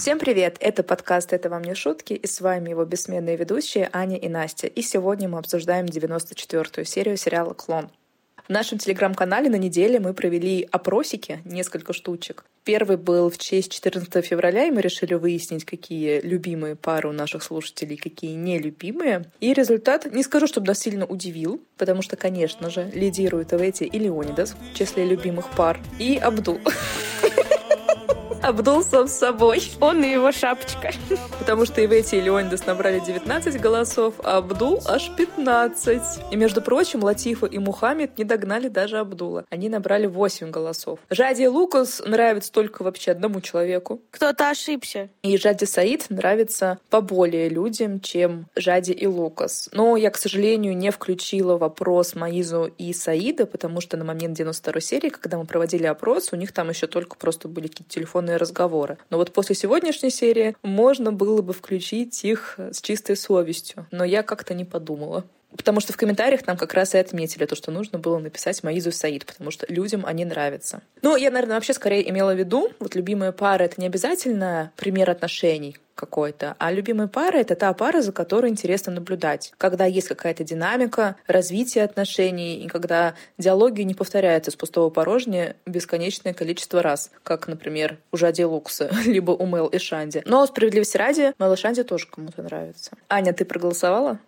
Всем привет! Это подкаст «Это вам не шутки» и с вами его бессменные ведущие Аня и Настя. И сегодня мы обсуждаем 94-ю серию сериала «Клон». В нашем телеграм-канале на неделе мы провели опросики, несколько штучек. Первый был в честь 14 февраля, и мы решили выяснить, какие любимые пары у наших слушателей, какие нелюбимые. И результат, не скажу, чтобы нас сильно удивил, потому что, конечно же, лидируют Эвети и Леонидас в числе любимых пар, и Абдул. Абдул сам с собой. Он и его шапочка. Потому что Ивети и Леонидас набрали 19 голосов, а Абдул аж 15. И, между прочим, Латифа и Мухаммед не догнали даже Абдула. Они набрали 8 голосов. Жади и Лукас нравится только вообще одному человеку. Кто-то ошибся. И Жади Саид нравится поболее людям, чем Жади и Лукас. Но я, к сожалению, не включила вопрос Маизу и Саида, потому что на момент 92 серии, когда мы проводили опрос, у них там еще только просто были какие-то телефонные телефонные разговоры. Но вот после сегодняшней серии можно было бы включить их с чистой совестью. Но я как-то не подумала. Потому что в комментариях нам как раз и отметили то, что нужно было написать Маизу Саид, потому что людям они нравятся. Ну, я, наверное, вообще скорее имела в виду, вот любимая пара — это не обязательно пример отношений, какой-то. А любимая пара — это та пара, за которой интересно наблюдать. Когда есть какая-то динамика, развитие отношений, и когда диалоги не повторяются с пустого порожня бесконечное количество раз, как, например, у Жади Лукса, либо у Мэл и Шанди. Но справедливости ради, Мэл и Шанди тоже кому-то нравится. Аня, ты проголосовала?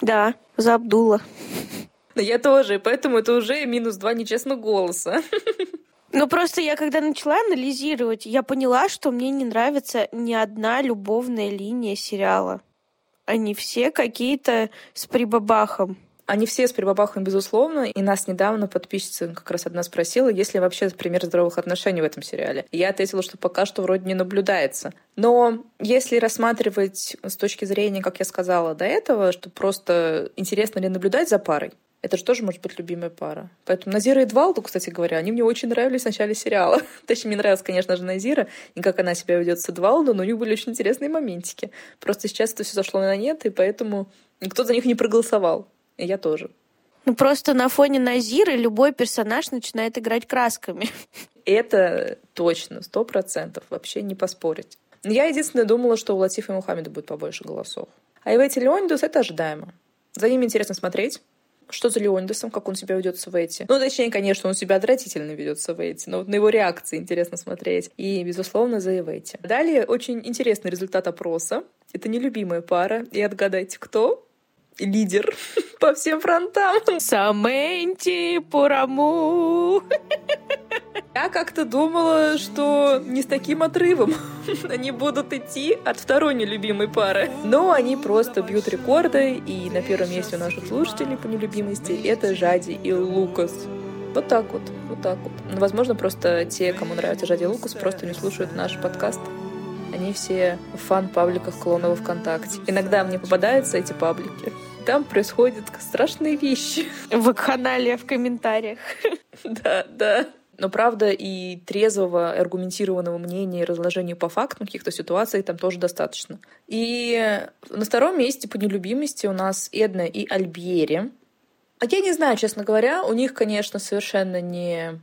Да, за Абдула. Я тоже, поэтому это уже минус два нечестных голоса. Ну, просто я когда начала анализировать, я поняла, что мне не нравится ни одна любовная линия сериала. Они все какие-то с прибабахом. Они все с прибабахом, безусловно. И нас недавно подписчица как раз одна спросила, есть ли вообще пример здоровых отношений в этом сериале. И я ответила, что пока что вроде не наблюдается. Но если рассматривать с точки зрения, как я сказала до этого, что просто интересно ли наблюдать за парой, это же тоже может быть любимая пара. Поэтому Назира и Двалду, кстати говоря, они мне очень нравились в начале сериала. Точнее, мне нравилась, конечно же, Назира, и как она себя ведет с Эдвалду, но у них были очень интересные моментики. Просто сейчас это все зашло на нет, и поэтому никто за них не проголосовал. Я тоже. Ну, просто на фоне Назиры любой персонаж начинает играть красками. Это точно, сто процентов, вообще не поспорить. Я единственное думала, что у Латифа и Мухаммеда будет побольше голосов. А и в эти Леонидус это ожидаемо. За ними интересно смотреть. Что за Леонидасом, как он себя ведет в эти? Ну, точнее, конечно, он себя отвратительно ведет в эти, но вот на его реакции интересно смотреть. И, безусловно, за Эвети. Далее очень интересный результат опроса. Это нелюбимая пара. И отгадайте, кто? Лидер по всем фронтам. Саменти Пураму. Я как-то думала, что не с таким отрывом они будут идти от второй нелюбимой пары. Но они просто бьют рекорды, и на первом месте у наших слушателей по нелюбимости это Жади и Лукас. Вот так вот, вот так вот. Ну, возможно, просто те, кому нравится Жади и Лукас, просто не слушают наш подкаст. Они все в фан-пабликах клонов ВКонтакте. Иногда мне попадаются эти паблики. Там происходят страшные вещи. В канале, в комментариях. Да, да. Но правда и трезвого, аргументированного мнения и разложения по фактам каких-то ситуаций там тоже достаточно. И на втором месте по нелюбимости у нас Эдна и Альбьери. А я не знаю, честно говоря, у них, конечно, совершенно не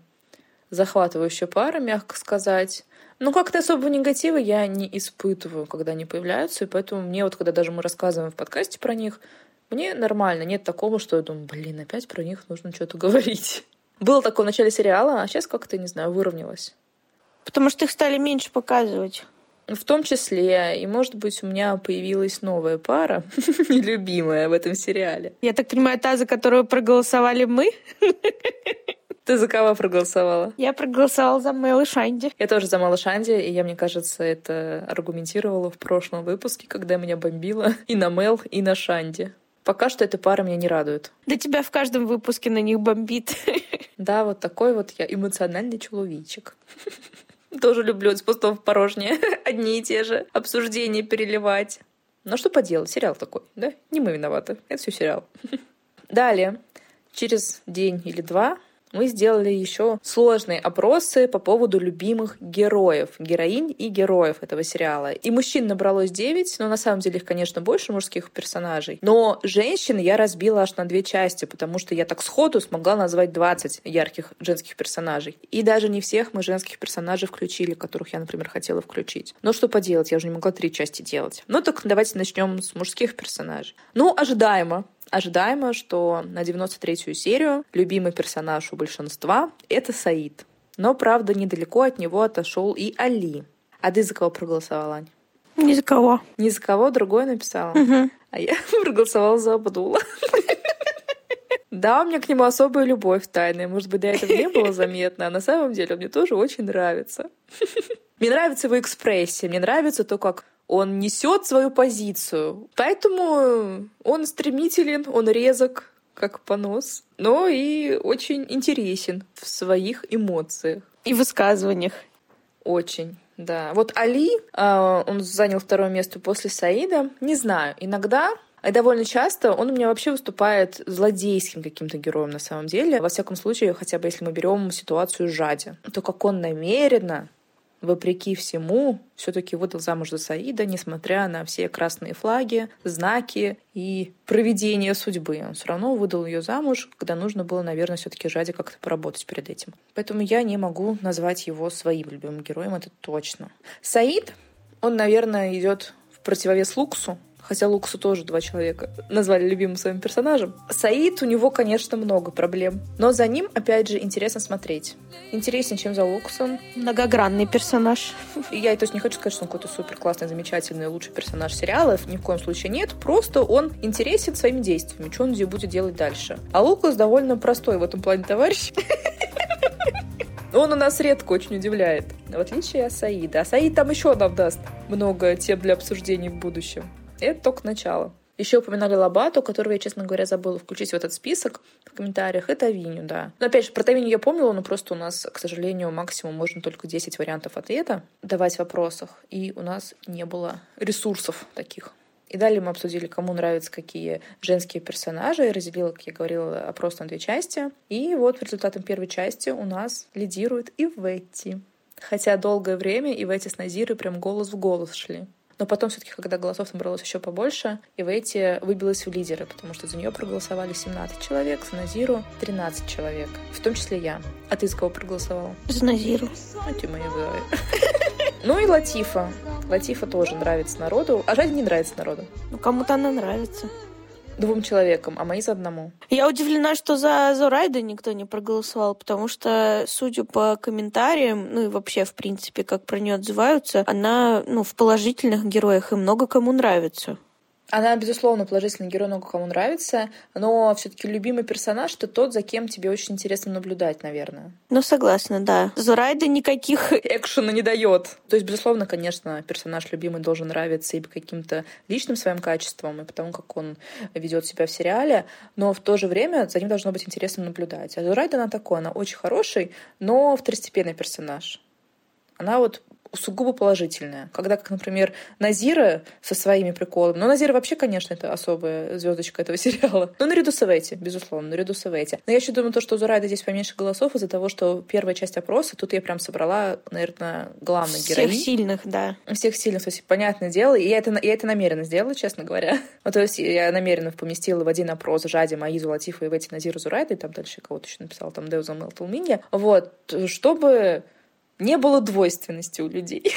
захватывающая пара, мягко сказать. Но как-то особого негатива я не испытываю, когда они появляются, и поэтому мне вот, когда даже мы рассказываем в подкасте про них, мне нормально, нет такого, что я думаю, блин, опять про них нужно что-то говорить. Было такое в начале сериала, а сейчас как-то, не знаю, выровнялось. Потому что их стали меньше показывать. В том числе, и, может быть, у меня появилась новая пара, нелюбимая в этом сериале. Я так понимаю, та, за которую проголосовали мы? Ты за кого проголосовала? Я проголосовала за Мэл Шанди. Я тоже за Мэл Шанди, и я, мне кажется, это аргументировала в прошлом выпуске, когда меня бомбило и на Мэл, и на Шанди. Пока что эта пара меня не радует. Да тебя в каждом выпуске на них бомбит. Да, вот такой вот я эмоциональный человечек. Тоже люблю из пустого в порожнее одни и те же обсуждения переливать. Но что поделать, сериал такой, да? Не мы виноваты, это все сериал. Далее, через день или два мы сделали еще сложные опросы по поводу любимых героев, героинь и героев этого сериала. И мужчин набралось 9, но на самом деле их, конечно, больше мужских персонажей. Но женщин я разбила аж на две части, потому что я так сходу смогла назвать 20 ярких женских персонажей. И даже не всех мы женских персонажей включили, которых я, например, хотела включить. Но что поделать, я уже не могла три части делать. Ну так давайте начнем с мужских персонажей. Ну, ожидаемо. Ожидаемо, что на 93-ю серию любимый персонаж у большинства — это Саид. Но, правда, недалеко от него отошел и Али. А ты за кого проголосовала, Ань? Ни за кого. Ни за кого другой написала? Угу. А я проголосовала за Абдула. Да, у меня к нему особая любовь тайная. Может быть, до этого не было заметно, а на самом деле он мне тоже очень нравится. Мне нравится его экспрессия, мне нравится то, как он несет свою позицию. Поэтому он стремителен, он резок, как понос, но и очень интересен в своих эмоциях. И высказываниях. Очень. Да. Вот Али, а, он занял второе место после Саида. Не знаю, иногда и довольно часто он у меня вообще выступает злодейским каким-то героем на самом деле. Во всяком случае, хотя бы если мы берем ситуацию Жади, то как он намеренно вопреки всему, все-таки выдал замуж за Саида, несмотря на все красные флаги, знаки и проведение судьбы. Он все равно выдал ее замуж, когда нужно было, наверное, все-таки Жаде как-то поработать перед этим. Поэтому я не могу назвать его своим любимым героем, это точно. Саид, он, наверное, идет в противовес Луксу, хотя Луксу тоже два человека назвали любимым своим персонажем. Саид, у него, конечно, много проблем, но за ним, опять же, интересно смотреть. Интереснее, чем за Луксом. Многогранный персонаж. И я, то есть, не хочу сказать, что он какой-то супер классный, замечательный, лучший персонаж сериалов, ни в коем случае нет, просто он интересен своими действиями, что он будет делать дальше. А Лукас довольно простой в этом плане товарищ. Он у нас редко очень удивляет, в отличие от Саида. А Саид там еще нам даст много тем для обсуждений в будущем. Это только начало. Еще упоминали Лобату, которого я, честно говоря, забыла включить в этот список в комментариях. Это Тавиню, да. Но опять же, про Тавиню я помнила, но просто у нас, к сожалению, максимум можно только 10 вариантов ответа давать в вопросах. И у нас не было ресурсов таких. И далее мы обсудили, кому нравятся какие женские персонажи. Я разделила, как я говорила, опрос на две части. И вот по результатам первой части у нас лидирует и. Хотя долгое время и с Назирой прям голос в голос шли. Но потом все-таки, когда голосов набралось еще побольше, Ивети выбилась в лидеры, потому что за нее проголосовали 17 человек, за Назиру 13 человек, в том числе я. А ты за кого проголосовала? За Назиру. А ты моя Ну и Латифа. Латифа тоже нравится народу, а Жаде не нравится народу. Ну, кому-то она нравится двум человекам, а мои за одному. Я удивлена, что за Зорайда никто не проголосовал, потому что, судя по комментариям, ну и вообще, в принципе, как про нее отзываются, она ну, в положительных героях и много кому нравится. Она, безусловно, положительный герой, много кому нравится, но все-таки любимый персонаж — это тот, за кем тебе очень интересно наблюдать, наверное. Ну, согласна, да. Зурайда никаких... Экшена не дает. То есть, безусловно, конечно, персонаж любимый должен нравиться и по каким-то личным своим качествам, и потому как он ведет себя в сериале, но в то же время за ним должно быть интересно наблюдать. А Зурайда, она такой, она очень хороший, но второстепенный персонаж. Она вот сугубо положительная. Когда, как, например, Назира со своими приколами. Но Назира вообще, конечно, это особая звездочка этого сериала. Но наряду с Эвети, безусловно, наряду с Эвети. Но я еще думаю, то, что у Зурайда здесь поменьше голосов из-за того, что первая часть опроса, тут я прям собрала, наверное, главных Всех героинь. Всех сильных, да. Всех сильных, то есть, понятное дело. И я это, я это намеренно сделала, честно говоря. Ну, то есть я намеренно поместила в один опрос Жади, Маизу, Латифа и Вети Назиру Зурайда, и там дальше кого-то еще написала, там Деуза Мелталминья. Вот, чтобы не было двойственности у людей.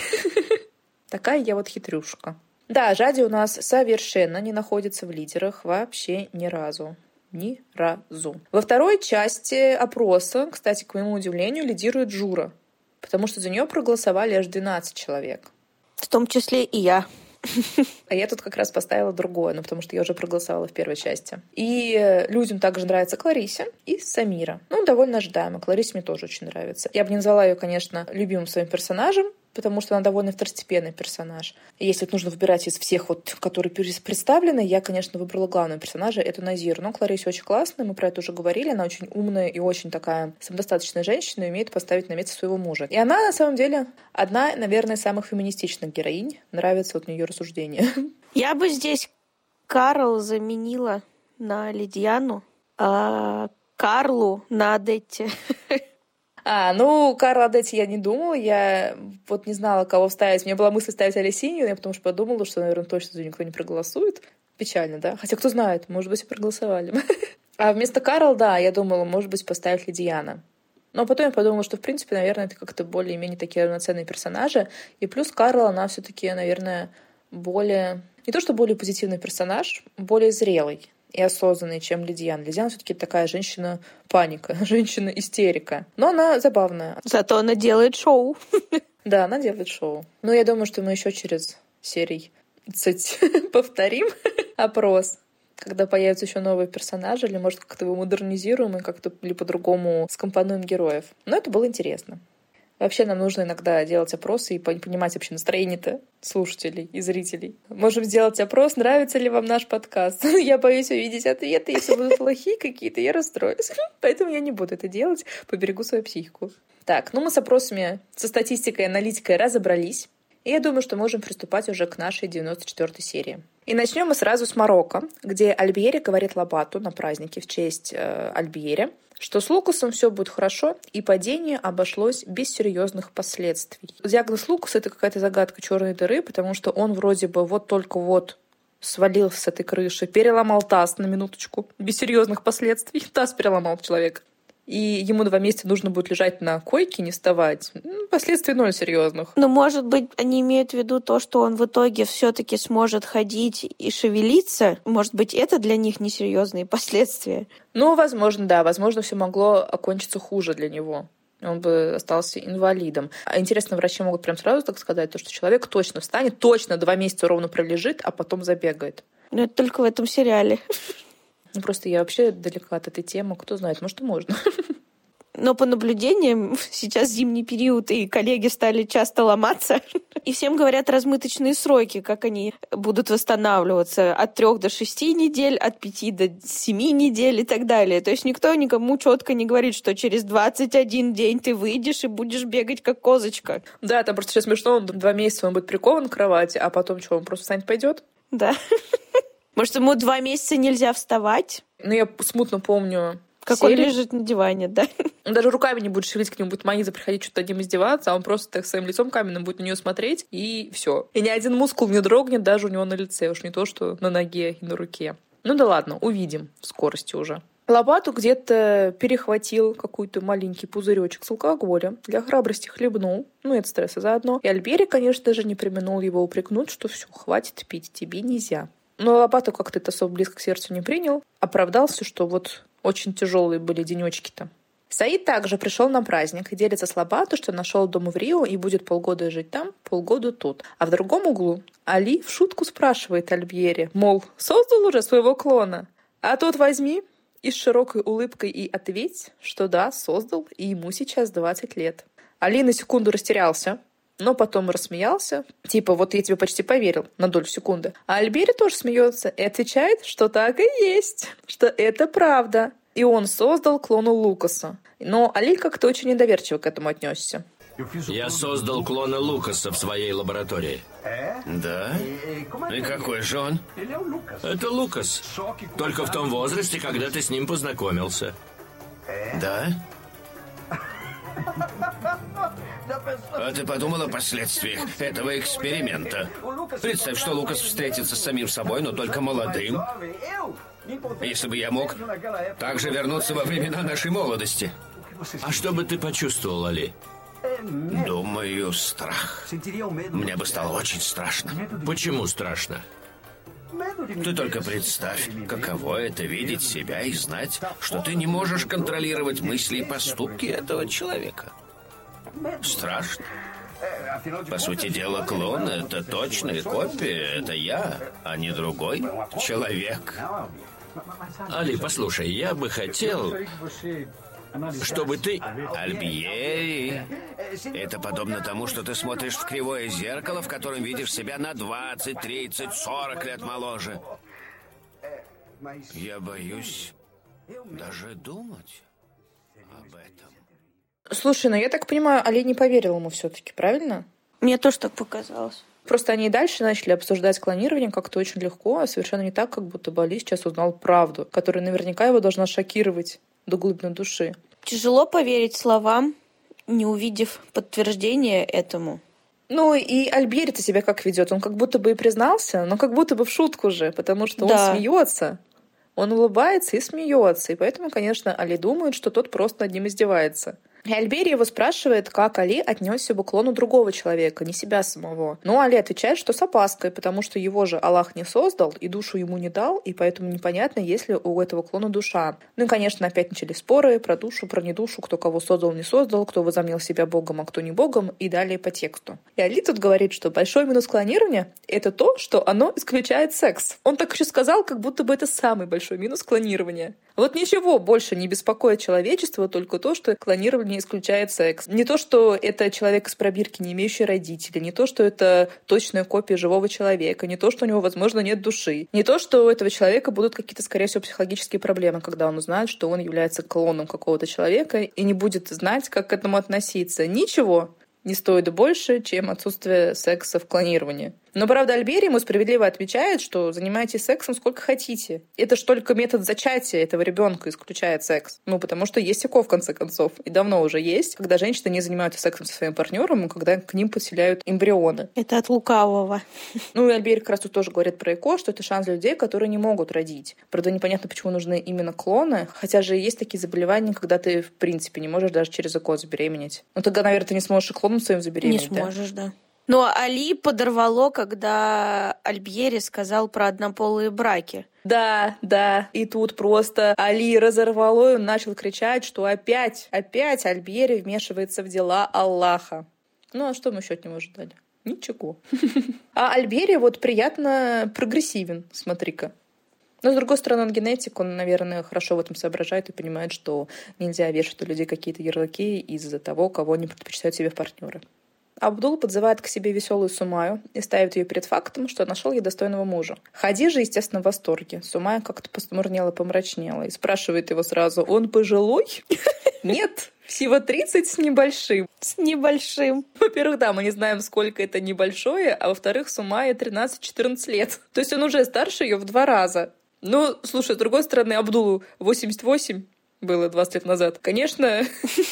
Такая я вот хитрюшка. Да, Жади у нас совершенно не находится в лидерах вообще ни разу. Ни разу. Во второй части опроса, кстати, к моему удивлению, лидирует Жура, потому что за нее проголосовали аж 12 человек. В том числе и я. А я тут как раз поставила другое, ну, потому что я уже проголосовала в первой части. И людям также нравится Кларисе и Самира. Ну, довольно ожидаемо. Кларисе мне тоже очень нравится. Я бы не назвала ее, конечно, любимым своим персонажем, потому что она довольно второстепенный персонаж. И если нужно выбирать из всех, вот, которые представлены, я, конечно, выбрала главного персонажа, это Назир. Но Клариса очень классная, мы про это уже говорили, она очень умная и очень такая самодостаточная женщина, и умеет поставить на место своего мужа. И она, на самом деле, одна, наверное, самых феминистичных героинь. Нравится вот мне ее рассуждение. Я бы здесь Карл заменила на Лидиану, а Карлу на Адетте. А, ну, Карла Адетти я не думала, я вот не знала, кого вставить. У меня была мысль ставить Алисинью, я потому что подумала, что, наверное, точно за никто не проголосует. Печально, да? Хотя кто знает, может быть, и проголосовали. А вместо Карл, да, я думала, может быть, поставить Лидиана. Но потом я подумала, что, в принципе, наверное, это как-то более-менее такие равноценные персонажи. И плюс Карл, она все таки наверное, более... Не то, что более позитивный персонаж, более зрелый и осознанный, чем Лидиан. Лидиан все-таки такая женщина-паника, женщина-истерика. Но она забавная. Зато она делает шоу. Да, она делает шоу. Но я думаю, что мы еще через серий повторим опрос когда появятся еще новые персонажи, или, может, как-то его модернизируем и как-то или по-другому скомпонуем героев. Но это было интересно. Вообще нам нужно иногда делать опросы и понимать вообще настроение-то слушателей и зрителей. Можем сделать опрос, нравится ли вам наш подкаст. Я боюсь увидеть ответы, если будут плохие какие-то, я расстроюсь. Поэтому я не буду это делать, поберегу свою психику. Так, ну мы с опросами, со статистикой и аналитикой разобрались. И я думаю, что можем приступать уже к нашей 94-й серии. И начнем мы сразу с Марокко, где Альбьери говорит Лабату на празднике в честь э, Альбьери, что с Лукасом все будет хорошо, и падение обошлось без серьезных последствий. Диагноз Лукаса — это какая-то загадка черной дыры, потому что он вроде бы вот только вот свалился с этой крыши, переломал таз на минуточку, без серьезных последствий. Таз переломал человек и ему два месяца нужно будет лежать на койке, не вставать, ну, последствий ноль серьезных. Но, может быть, они имеют в виду то, что он в итоге все-таки сможет ходить и шевелиться. Может быть, это для них несерьезные последствия. Ну, возможно, да. Возможно, все могло окончиться хуже для него он бы остался инвалидом. А интересно, врачи могут прям сразу так сказать, то, что человек точно встанет, точно два месяца ровно пролежит, а потом забегает. Но это только в этом сериале. Ну, просто я вообще далека от этой темы. Кто знает, может, и можно. Но по наблюдениям, сейчас зимний период, и коллеги стали часто ломаться. И всем говорят размыточные сроки, как они будут восстанавливаться. От трех до шести недель, от пяти до семи недель и так далее. То есть никто никому четко не говорит, что через 21 день ты выйдешь и будешь бегать как козочка. Да, там просто сейчас смешно, он два месяца он будет прикован к кровати, а потом что, он просто встанет пойдет? Да. Может, ему два месяца нельзя вставать? Ну, я смутно помню как серию. он лежит на диване, да. Он даже руками не будет шевелить, к нему будет маниза приходить что-то над ним издеваться, а он просто так своим лицом каменным будет на нее смотреть, и все. И ни один мускул не дрогнет даже у него на лице, уж не то, что на ноге и на руке. Ну да ладно, увидим в скорости уже. Лопату где-то перехватил какой-то маленький пузыречек с алкоголем, для храбрости хлебнул, ну и от стресса заодно. И Альбери, конечно же, не применул его упрекнуть, что все, хватит пить, тебе нельзя. Но Лопату как-то это особо близко к сердцу не принял. Оправдался, что вот очень тяжелые были денечки-то. Саид также пришел на праздник и делится с Лобату, что нашел дом в Рио и будет полгода жить там, полгода тут. А в другом углу Али в шутку спрашивает Альбьере, мол, создал уже своего клона? А тот возьми и с широкой улыбкой и ответь, что да, создал, и ему сейчас 20 лет. Али на секунду растерялся, но потом рассмеялся. Типа, вот я тебе почти поверил на долю секунды. А Альбери тоже смеется и отвечает, что так и есть, что это правда. И он создал клона Лукаса. Но Али как-то очень недоверчиво к этому отнесся. Я создал клона Лукаса в своей лаборатории. Да? И какой же он? Это Лукас. Только в том возрасте, когда ты с ним познакомился. Да? А ты подумал о последствиях этого эксперимента? Представь, что Лукас встретится с самим собой, но только молодым. Если бы я мог также вернуться во времена нашей молодости. А что бы ты почувствовал, Али? Думаю, страх. Мне бы стало очень страшно. Почему страшно? Ты только представь, каково это видеть себя и знать, что ты не можешь контролировать мысли и поступки этого человека. Страшно. По сути дела, клон — это точная копия, это я, а не другой человек. Али, послушай, я бы хотел, чтобы ты... Альбиери, это подобно тому, что ты смотришь в кривое зеркало, в котором видишь себя на 20, 30, 40 лет моложе. Я боюсь даже думать об этом. Слушай, ну я так понимаю, Али не поверил ему все-таки, правильно? Мне тоже так показалось. Просто они и дальше начали обсуждать клонирование как-то очень легко, а совершенно не так, как будто бы Али сейчас узнал правду, которая наверняка его должна шокировать до глубины души. Тяжело поверить словам, не увидев подтверждения этому. Ну и Альбери-то себя как ведет? Он как будто бы и признался, но как будто бы в шутку же, потому что Да. он смеется. Он улыбается и смеется, и поэтому, конечно, Али думает, что тот просто над ним издевается. И Альбери его спрашивает, как Али отнесся бы к клону другого человека, не себя самого. Но Али отвечает, что с опаской, потому что его же Аллах не создал и душу ему не дал, и поэтому непонятно, есть ли у этого клона душа. Ну и, конечно, опять начались споры про душу, про недушу, кто кого создал, не создал, кто возомнил себя богом, а кто не богом, и далее по тексту. И Али тут говорит, что большой минус клонирования — это то, что оно исключает секс. Он так еще сказал, как будто бы это самый большой минус клонирования. Вот ничего больше не беспокоит человечество, только то, что клонирование исключает секс. Не то, что это человек из пробирки, не имеющий родителей, не то, что это точная копия живого человека, не то, что у него, возможно, нет души, не то, что у этого человека будут какие-то, скорее всего, психологические проблемы, когда он узнает, что он является клоном какого-то человека и не будет знать, как к этому относиться. Ничего не стоит больше, чем отсутствие секса в клонировании. Но, правда, Альбери ему справедливо отвечает, что занимайтесь сексом сколько хотите. Это ж только метод зачатия этого ребенка исключает секс. Ну, потому что есть ЭКО, в конце концов. И давно уже есть, когда женщины не занимаются сексом со своим партнером, и когда к ним подселяют эмбрионы. Это от лукавого. Ну, и Альбери как раз тут тоже говорит про ЭКО, что это шанс людей, которые не могут родить. Правда, непонятно, почему нужны именно клоны, хотя же есть такие заболевания, когда ты, в принципе, не можешь даже через ЭКО забеременеть. Ну, тогда, наверное, ты не сможешь и клоном своим Не забеременеть, да? сможешь, да. Но Али подорвало, когда Альбьери сказал про однополые браки. Да, да. И тут просто Али разорвало, и он начал кричать, что опять, опять Альбери вмешивается в дела Аллаха. Ну, а что мы еще от него ждали? Ничего. А Альбери вот приятно прогрессивен, смотри-ка. Но, с другой стороны, он генетик, он, наверное, хорошо в этом соображает и понимает, что нельзя вешать у людей какие-то ярлыки из-за того, кого они предпочитают себе в партнеры. Абдул подзывает к себе веселую Сумаю и ставит ее перед фактом, что нашел ей достойного мужа. Хадижа, естественно, в восторге. Сумая как-то посмурнела, помрачнела и спрашивает его сразу, он пожилой? Нет, всего 30 с небольшим. С небольшим. Во-первых, да, мы не знаем, сколько это небольшое, а во-вторых, Сумая 13-14 лет. То есть он уже старше ее в два раза. Ну, слушай, с другой стороны, Абдулу 88 было 20 лет назад. Конечно,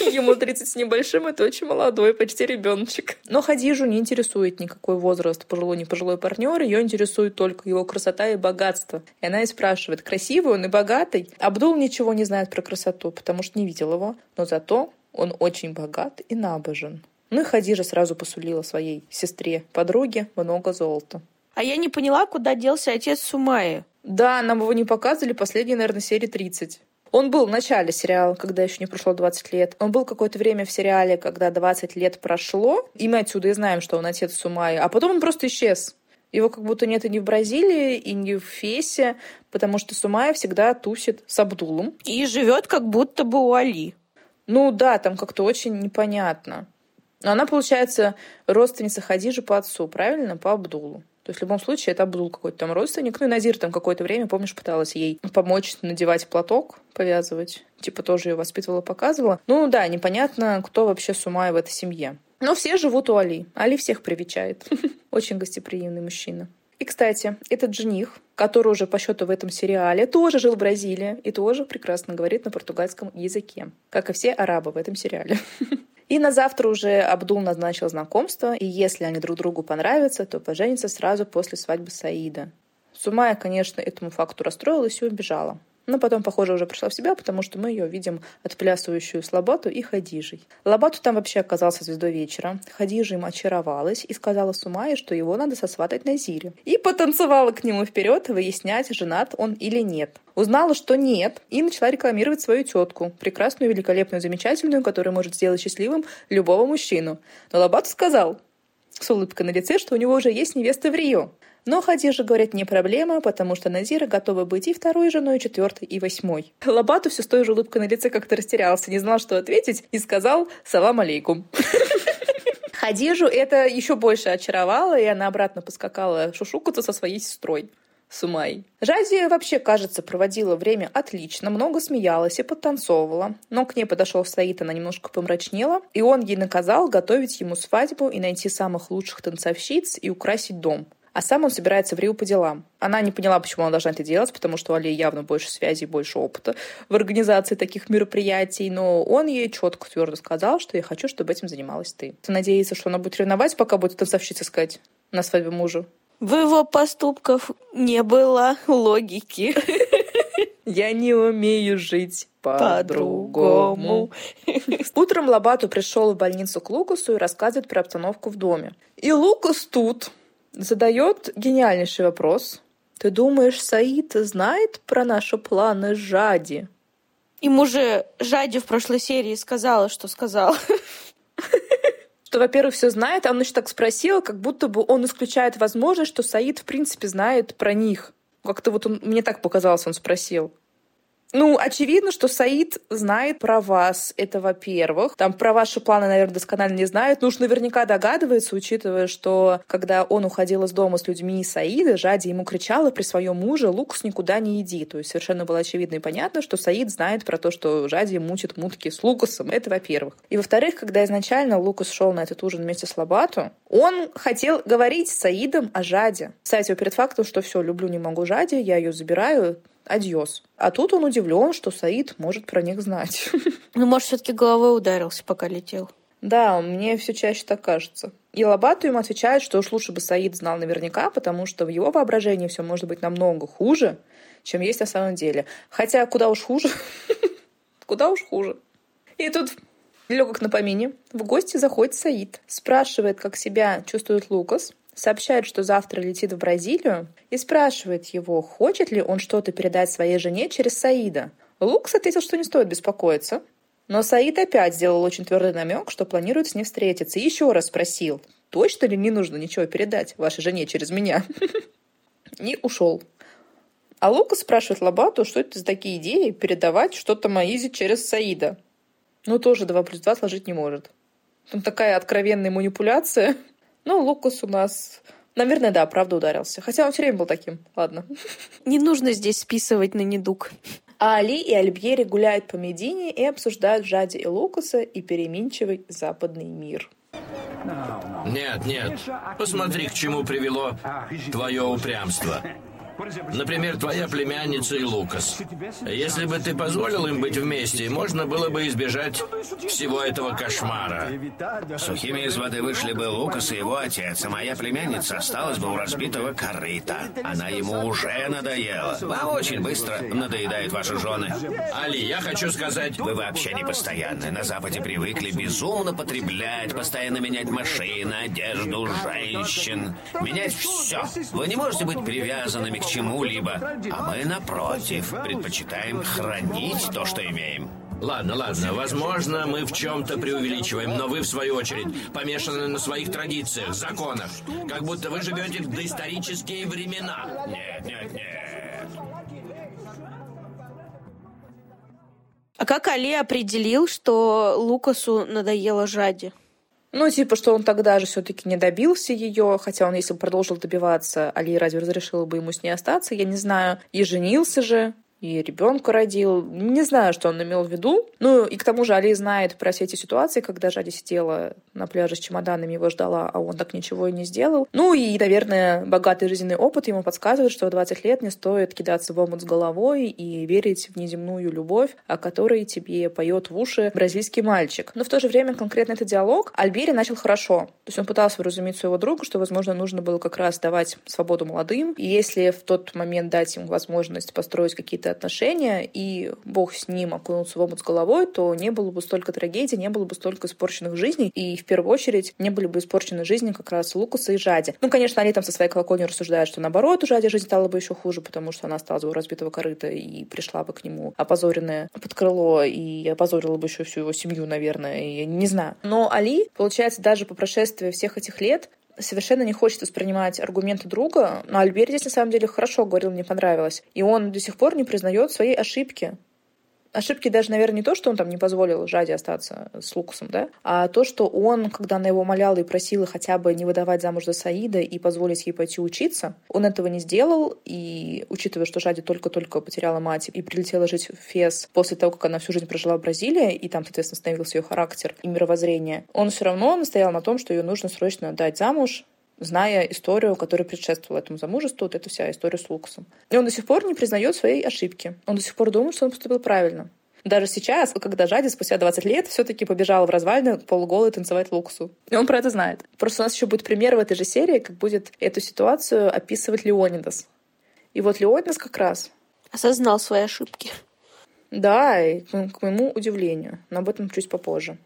ему 30 с небольшим, это очень молодой, почти ребеночек. Но Хадижу не интересует никакой возраст, пожилой, не пожилой партнер, ее интересует только его красота и богатство. И она и спрашивает, красивый он и богатый? Абдул ничего не знает про красоту, потому что не видел его, но зато он очень богат и набожен. Ну и Хадижа сразу посулила своей сестре, подруге, много золота. А я не поняла, куда делся отец Сумаи. Да, нам его не показывали последние, наверное, серии 30. Он был в начале сериала, когда еще не прошло 20 лет. Он был какое-то время в сериале, когда 20 лет прошло. И мы отсюда и знаем, что он отец Сумаи. А потом он просто исчез. Его как будто нет и не в Бразилии, и не в Фесе, потому что Сумая всегда тусит с Абдулом. И живет как будто бы у Али. Ну да, там как-то очень непонятно. Но она, получается, родственница Хадижи по отцу, правильно? По Абдулу. То есть в любом случае это Абдул какой-то там родственник. Ну и Назир там какое-то время, помнишь, пыталась ей помочь надевать платок, повязывать. Типа тоже ее воспитывала, показывала. Ну да, непонятно, кто вообще Сумай в этой семье. Но все живут у Али. Али всех привечает. Очень гостеприимный мужчина. И, кстати, этот жених, который уже по счету в этом сериале, тоже жил в Бразилии и тоже прекрасно говорит на португальском языке, как и все арабы в этом сериале. И на завтра уже Абдул назначил знакомство, и если они друг другу понравятся, то поженятся сразу после свадьбы Саида. Сумая, конечно, этому факту расстроилась и убежала. Но потом, похоже, уже пришла в себя, потому что мы ее видим отплясывающую с Лабату и Хадижей. Лабату там вообще оказался звездой вечера. Хадижа им очаровалась и сказала Сумае, что его надо сосватать на Зире. И потанцевала к нему вперед, выяснять, женат он или нет. Узнала, что нет, и начала рекламировать свою тетку, прекрасную, великолепную, замечательную, которая может сделать счастливым любого мужчину. Но Лабату сказал с улыбкой на лице, что у него уже есть невеста в Рио. Но Хадижа, говорят, не проблема, потому что Назира готова быть и второй женой, и четвертой, и восьмой. Лабату все с той же улыбкой на лице как-то растерялся, не знал, что ответить, и сказал «Салам алейкум». Хадижу это еще больше очаровало, и она обратно поскакала шушукаться со своей сестрой. Сумай. Жади вообще, кажется, проводила время отлично, много смеялась и подтанцовывала. Но к ней подошел Саид, она немножко помрачнела, и он ей наказал готовить ему свадьбу и найти самых лучших танцовщиц и украсить дом. А сам он собирается в Рио по делам. Она не поняла, почему она должна это делать, потому что у Али явно больше связей, больше опыта в организации таких мероприятий, но он ей четко, твердо сказал, что я хочу, чтобы этим занималась ты. Надеется, что она будет ревновать, пока будет танцовщица сказать на свадьбе мужа. В его поступках не было логики. Я не умею жить по-другому. Утром Лабату пришел в больницу к Лукасу и рассказывает про обстановку в доме. И Лукас тут задает гениальнейший вопрос. Ты думаешь, Саид знает про наши планы Жади? Ему же Жади в прошлой серии сказала, что сказал. Что, во-первых, все знает, а он еще так спросил, как будто бы он исключает возможность, что Саид, в принципе, знает про них. Как-то вот он, мне так показалось, он спросил. Ну, очевидно, что Саид знает про вас. Это, во-первых. Там про ваши планы, наверное, досконально не знает. Ну уж наверняка догадывается, учитывая, что когда он уходил из дома с людьми Саида, Жади ему кричала при своем муже «Лукас, никуда не иди». То есть совершенно было очевидно и понятно, что Саид знает про то, что Жади мучит мутки с Лукасом. Это, во-первых. И, во-вторых, когда изначально Лукас шел на этот ужин вместе с Лабату, он хотел говорить с Саидом о Жаде. Его перед фактом, что все, люблю, не могу Жади, я ее забираю, адьос. А тут он удивлен, что Саид может про них знать. Ну, может, все-таки головой ударился, пока летел. Да, мне все чаще так кажется. И Лабату ему отвечает, что уж лучше бы Саид знал наверняка, потому что в его воображении все может быть намного хуже, чем есть на самом деле. Хотя куда уж хуже. куда уж хуже. И тут легок на помине. В гости заходит Саид. Спрашивает, как себя чувствует Лукас сообщает, что завтра летит в Бразилию, и спрашивает его, хочет ли он что-то передать своей жене через Саида. Лукс ответил, что не стоит беспокоиться. Но Саид опять сделал очень твердый намек, что планирует с ней встретиться, и еще раз спросил, точно ли не нужно ничего передать вашей жене через меня. И ушел. А Лукас спрашивает Лабату, что это за такие идеи передавать что-то Маизе через Саида. Ну, тоже 2 плюс 2 сложить не может. Там такая откровенная манипуляция. Ну, Лукас у нас Наверное, да, правда ударился. Хотя он все время был таким. Ладно. Не нужно здесь списывать на недуг. А Али и Альбьери гуляют по Медине и обсуждают Жади и Лукаса и переменчивый западный мир. Нет, нет. Посмотри, к чему привело твое упрямство. Например, твоя племянница и Лукас. Если бы ты позволил им быть вместе, можно было бы избежать всего этого кошмара. Сухими из воды вышли бы Лукас и его отец, а моя племянница осталась бы у разбитого корыта. Она ему уже надоела. Вам очень быстро надоедают ваши жены. Али, я хочу сказать... Вы вообще не постоянны. На Западе привыкли безумно потреблять, постоянно менять машины, одежду, женщин. Менять все. Вы не можете быть привязанными к чему-либо. А мы, напротив, предпочитаем хранить то, что имеем. Ладно, ладно, возможно, мы в чем-то преувеличиваем, но вы, в свою очередь, помешаны на своих традициях, законах. Как будто вы живете в доисторические времена. Нет, нет, нет. А как Али определил, что Лукасу надоело Жади? Ну, типа, что он тогда же все-таки не добился ее, хотя он, если бы продолжил добиваться, Али разве разрешила бы ему с ней остаться, я не знаю. И женился же, и ребенка родил. Не знаю, что он имел в виду. Ну, и к тому же Али знает про все эти ситуации, когда Жади сидела на пляже с чемоданами, его ждала, а он так ничего и не сделал. Ну, и, наверное, богатый жизненный опыт ему подсказывает, что в 20 лет не стоит кидаться в омут с головой и верить в неземную любовь, о которой тебе поет в уши бразильский мальчик. Но в то же время конкретно этот диалог Альбери начал хорошо. То есть он пытался выразумить своего друга, что, возможно, нужно было как раз давать свободу молодым. И если в тот момент дать им возможность построить какие-то отношения, и Бог с ним окунулся в омут с головой, то не было бы столько трагедий, не было бы столько испорченных жизней, и в первую очередь не были бы испорчены жизни как раз Лукаса и Жади. Ну, конечно, они там со своей колокольни рассуждают, что наоборот, у Жади жизнь стала бы еще хуже, потому что она осталась бы у разбитого корыта и пришла бы к нему опозоренная под крыло и опозорила бы еще всю его семью, наверное, и не знаю. Но Али, получается, даже по прошествии всех этих лет совершенно не хочет воспринимать аргументы друга, но Альберт здесь на самом деле хорошо говорил, мне понравилось. И он до сих пор не признает своей ошибки ошибки даже, наверное, не то, что он там не позволил Жаде остаться с Лукасом, да, а то, что он, когда она его умоляла и просила хотя бы не выдавать замуж за Саида и позволить ей пойти учиться, он этого не сделал, и учитывая, что Жаде только-только потеряла мать и прилетела жить в Фес после того, как она всю жизнь прожила в Бразилии, и там, соответственно, становился ее характер и мировоззрение, он все равно настоял на том, что ее нужно срочно дать замуж, зная историю, которая предшествовала этому замужеству, вот эта вся история с Лукасом. И он до сих пор не признает своей ошибки. Он до сих пор думает, что он поступил правильно. Даже сейчас, когда Жади спустя 20 лет все-таки побежал в развалины полуголый танцевать Луксу. И он про это знает. Просто у нас еще будет пример в этой же серии, как будет эту ситуацию описывать Леонидас. И вот Леонидас как раз осознал свои ошибки. Да, и к моему удивлению. Но об этом чуть попозже.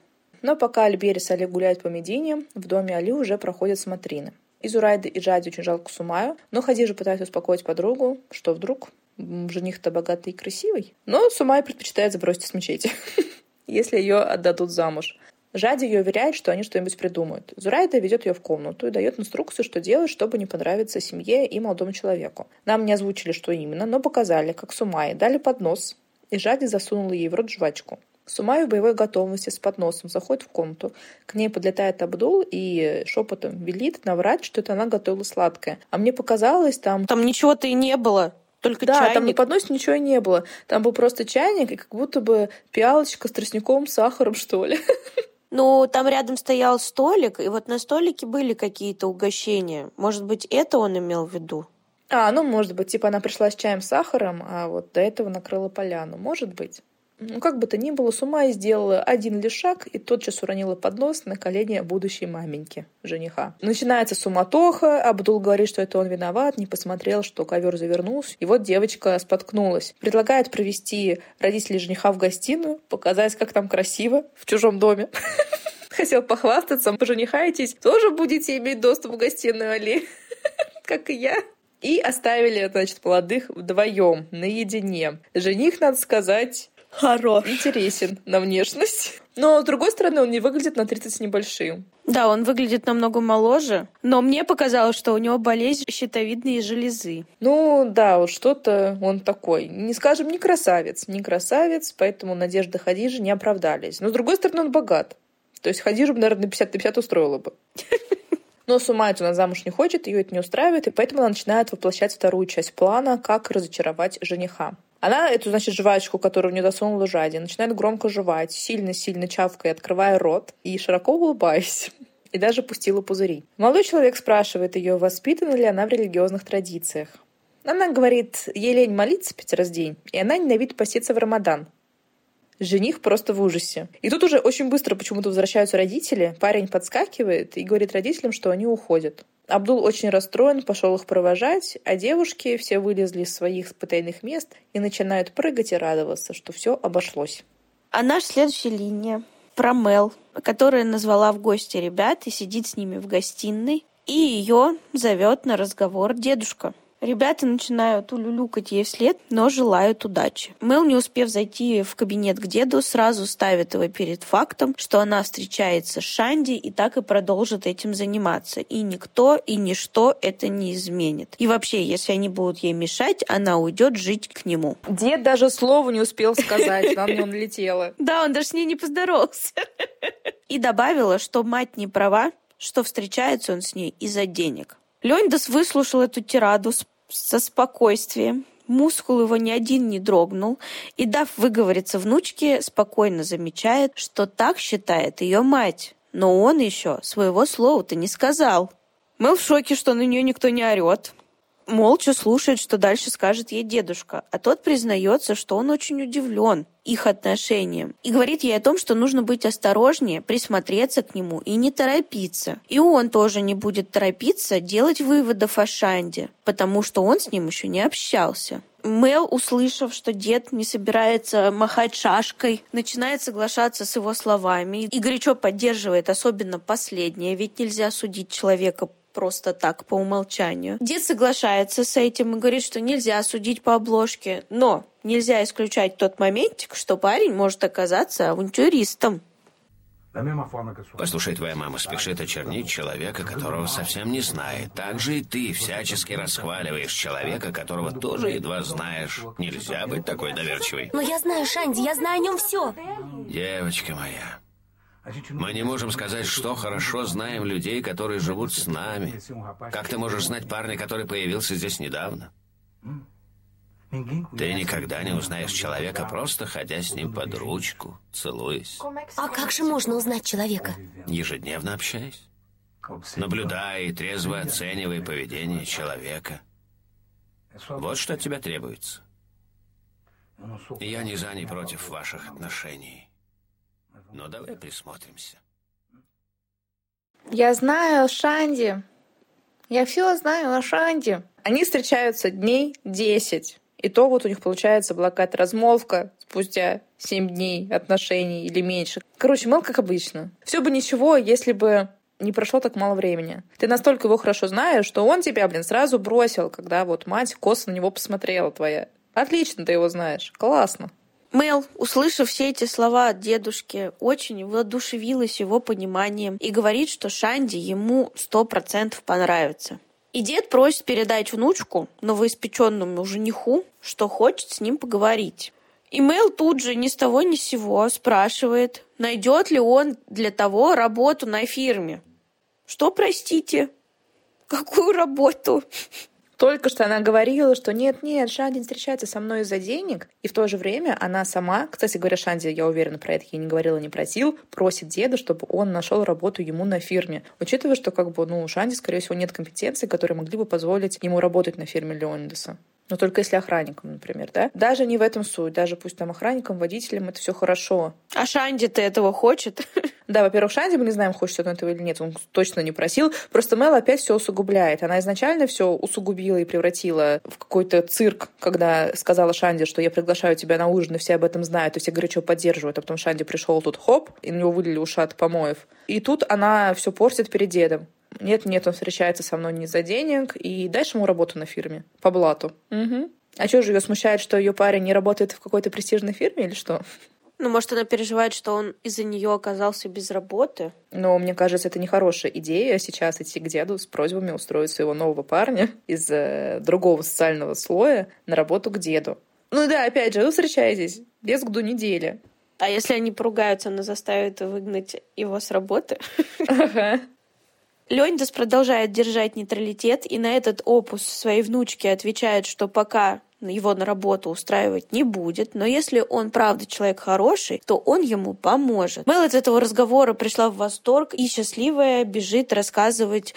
Но пока Альберис и Али гуляют по Медине, в доме Али уже проходят смотрины. И Зурайды и Джади очень жалко Сумаю, но Хадижа пытается успокоить подругу, что вдруг жених-то богатый и красивый. Но Сумай предпочитает забросить с мечети, если ее отдадут замуж. Жади ее уверяет, что они что-нибудь придумают. Зурайда ведет ее в комнату и дает инструкцию, что делать, чтобы не понравиться семье и молодому человеку. Нам не озвучили, что именно, но показали, как Сумай дали поднос, и Жади засунула ей в рот жвачку. Сумай в боевой готовности с подносом заходит в комнату. К ней подлетает Абдул и шепотом велит наврать, что это она готовила сладкое. А мне показалось, там... Там ничего-то и не было. Только да, чайник. там на подносе ничего и не было. Там был просто чайник и как будто бы пиалочка с тростником, сахаром, что ли. Ну, там рядом стоял столик, и вот на столике были какие-то угощения. Может быть, это он имел в виду? А, ну, может быть, типа она пришла с чаем с сахаром, а вот до этого накрыла поляну. Может быть. Ну, как бы то ни было, с ума и сделала один лишь шаг и тотчас уронила поднос на колени будущей маменьки, жениха. Начинается суматоха, Абдул говорит, что это он виноват, не посмотрел, что ковер завернулся, и вот девочка споткнулась. Предлагает провести родителей жениха в гостиную, показать, как там красиво в чужом доме. Хотел похвастаться, поженихаетесь, тоже будете иметь доступ в гостиную Али, как и я. И оставили, значит, молодых вдвоем, наедине. Жених, надо сказать, Хорош. Интересен на внешность. Но, с другой стороны, он не выглядит на 30 с небольшим. Да, он выглядит намного моложе, но мне показалось, что у него болезнь щитовидные железы. Ну, да, вот что-то он такой. Не скажем, не красавец, не красавец, поэтому надежды Хадижи не оправдались. Но, с другой стороны, он богат. То есть Хадижу, наверное, на 50 на 50 устроила бы. Но Сумайт она замуж не хочет, ее это не устраивает, и поэтому она начинает воплощать вторую часть плана, как разочаровать жениха. Она эту, значит, жвачку, которую у нее засунула Жади, начинает громко жевать, сильно-сильно чавкая, открывая рот и широко улыбаясь. И даже пустила пузыри. Молодой человек спрашивает ее, воспитана ли она в религиозных традициях. Она говорит, ей лень молиться пять раз в день, и она ненавидит поститься в Рамадан. Жених просто в ужасе. И тут уже очень быстро почему-то возвращаются родители. Парень подскакивает и говорит родителям, что они уходят. Абдул очень расстроен, пошел их провожать, а девушки все вылезли из своих потайных мест и начинают прыгать и радоваться, что все обошлось. А наша следующая линия про Мел, которая назвала в гости ребят и сидит с ними в гостиной, и ее зовет на разговор дедушка. Ребята начинают улюлюкать ей вслед, но желают удачи. Мэл, не успев зайти в кабинет к деду, сразу ставит его перед фактом, что она встречается с Шанди и так и продолжит этим заниматься. И никто и ничто это не изменит. И вообще, если они будут ей мешать, она уйдет жить к нему. Дед даже слова не успел сказать, на он летела. Да, он даже с ней не поздоровался. И добавила, что мать не права, что встречается он с ней из-за денег. Леонидас выслушал эту тираду со спокойствием. Мускул его ни один не дрогнул, и, дав выговориться внучке, спокойно замечает, что так считает ее мать. Но он еще своего слова-то не сказал. Мэл в шоке, что на нее никто не орет молча слушает, что дальше скажет ей дедушка, а тот признается, что он очень удивлен их отношениям и говорит ей о том, что нужно быть осторожнее, присмотреться к нему и не торопиться. И он тоже не будет торопиться делать выводов о Шанде, потому что он с ним еще не общался. Мел, услышав, что дед не собирается махать шашкой, начинает соглашаться с его словами и горячо поддерживает особенно последнее, ведь нельзя судить человека просто так, по умолчанию. Дед соглашается с этим и говорит, что нельзя судить по обложке, но нельзя исключать тот моментик, что парень может оказаться авантюристом. Послушай, твоя мама спешит очернить человека, которого совсем не знает. Так же и ты всячески расхваливаешь человека, которого тоже едва знаешь. Нельзя быть такой доверчивой. Но я знаю Шанди, я знаю о нем все. Девочка моя, мы не можем сказать, что хорошо знаем людей, которые живут с нами. Как ты можешь знать парня, который появился здесь недавно? Ты никогда не узнаешь человека, просто ходя с ним под ручку, целуясь. А как же можно узнать человека? Ежедневно общаясь. Наблюдай и трезво оценивай поведение человека. Вот что от тебя требуется. Я ни за, ни против ваших отношений. Но давай присмотримся. Я знаю Шанди. Я все знаю о Шанди. Они встречаются дней 10. И то вот у них получается была какая-то размолвка спустя 7 дней отношений или меньше. Короче, мыл как обычно. Все бы ничего, если бы не прошло так мало времени. Ты настолько его хорошо знаешь, что он тебя, блин, сразу бросил, когда вот мать косо на него посмотрела твоя. Отлично ты его знаешь. Классно. Мэл, услышав все эти слова от дедушки, очень воодушевилась его пониманием и говорит, что Шанди ему сто процентов понравится. И дед просит передать внучку, новоиспеченному жениху, что хочет с ним поговорить. И Мэл тут же ни с того ни с сего спрашивает, найдет ли он для того работу на фирме. Что, простите? Какую работу? Только что она говорила, что нет-нет, Шанди встречается со мной из-за денег, и в то же время она сама, кстати говоря, Шанди, я уверена, про это ей не говорила, не просил, просит деда, чтобы он нашел работу ему на фирме. Учитывая, что как бы, ну, у Шанди, скорее всего, нет компетенций, которые могли бы позволить ему работать на фирме Леонидаса. Но только если охранником, например, да? Даже не в этом суть. Даже пусть там охранником, водителем, это все хорошо. А Шанди-то этого хочет? Да, во-первых, Шанди, мы не знаем, хочет он этого или нет, он точно не просил. Просто Мел опять все усугубляет. Она изначально все усугубила и превратила в какой-то цирк, когда сказала Шанди, что я приглашаю тебя на ужин, и все об этом знают, и все горячо поддерживают. А потом Шанди пришел тут, хоп, и на него вылили ушат помоев. И тут она все портит перед дедом. Нет, нет, он встречается со мной не за денег, и дальше ему работу на фирме по блату. Угу. А что же ее смущает, что ее парень не работает в какой-то престижной фирме или что? Ну, может, она переживает, что он из-за нее оказался без работы. Но мне кажется, это нехорошая идея сейчас идти к деду с просьбами устроить своего нового парня из э, другого социального слоя на работу к деду. Ну да, опять же, вы встречаетесь без году недели. А если они поругаются, она заставит выгнать его с работы? Ага. Леонидас продолжает держать нейтралитет и на этот опус своей внучке отвечает, что пока его на работу устраивать не будет, но если он правда человек хороший, то он ему поможет. Мэл от этого разговора пришла в восторг и счастливая бежит рассказывать